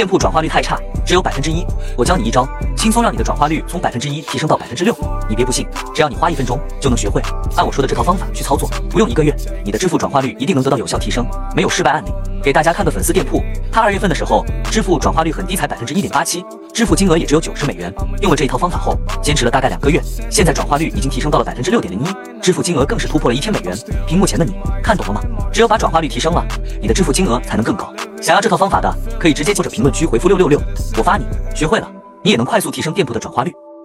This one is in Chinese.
店铺转化率太差，只有百分之一。我教你一招，轻松让你的转化率从百分之一提升到百分之六。你别不信，只要你花一分钟就能学会。按我说的这套方法去操作，不用一个月，你的支付转化率一定能得到有效提升，没有失败案例。给大家看个粉丝店铺，他二月份的时候支付转化率很低，才百分之一点八七，支付金额也只有九十美元。用了这一套方法后，坚持了大概两个月，现在转化率已经提升到了百分之六点零一，支付金额更是突破了一千美元。屏幕前的你看懂了吗？只有把转化率提升了，你的支付金额才能更高。想要这套方法的，可以直接或者评论区回复六六六，我发你。学会了，你也能快速提升店铺的转化率。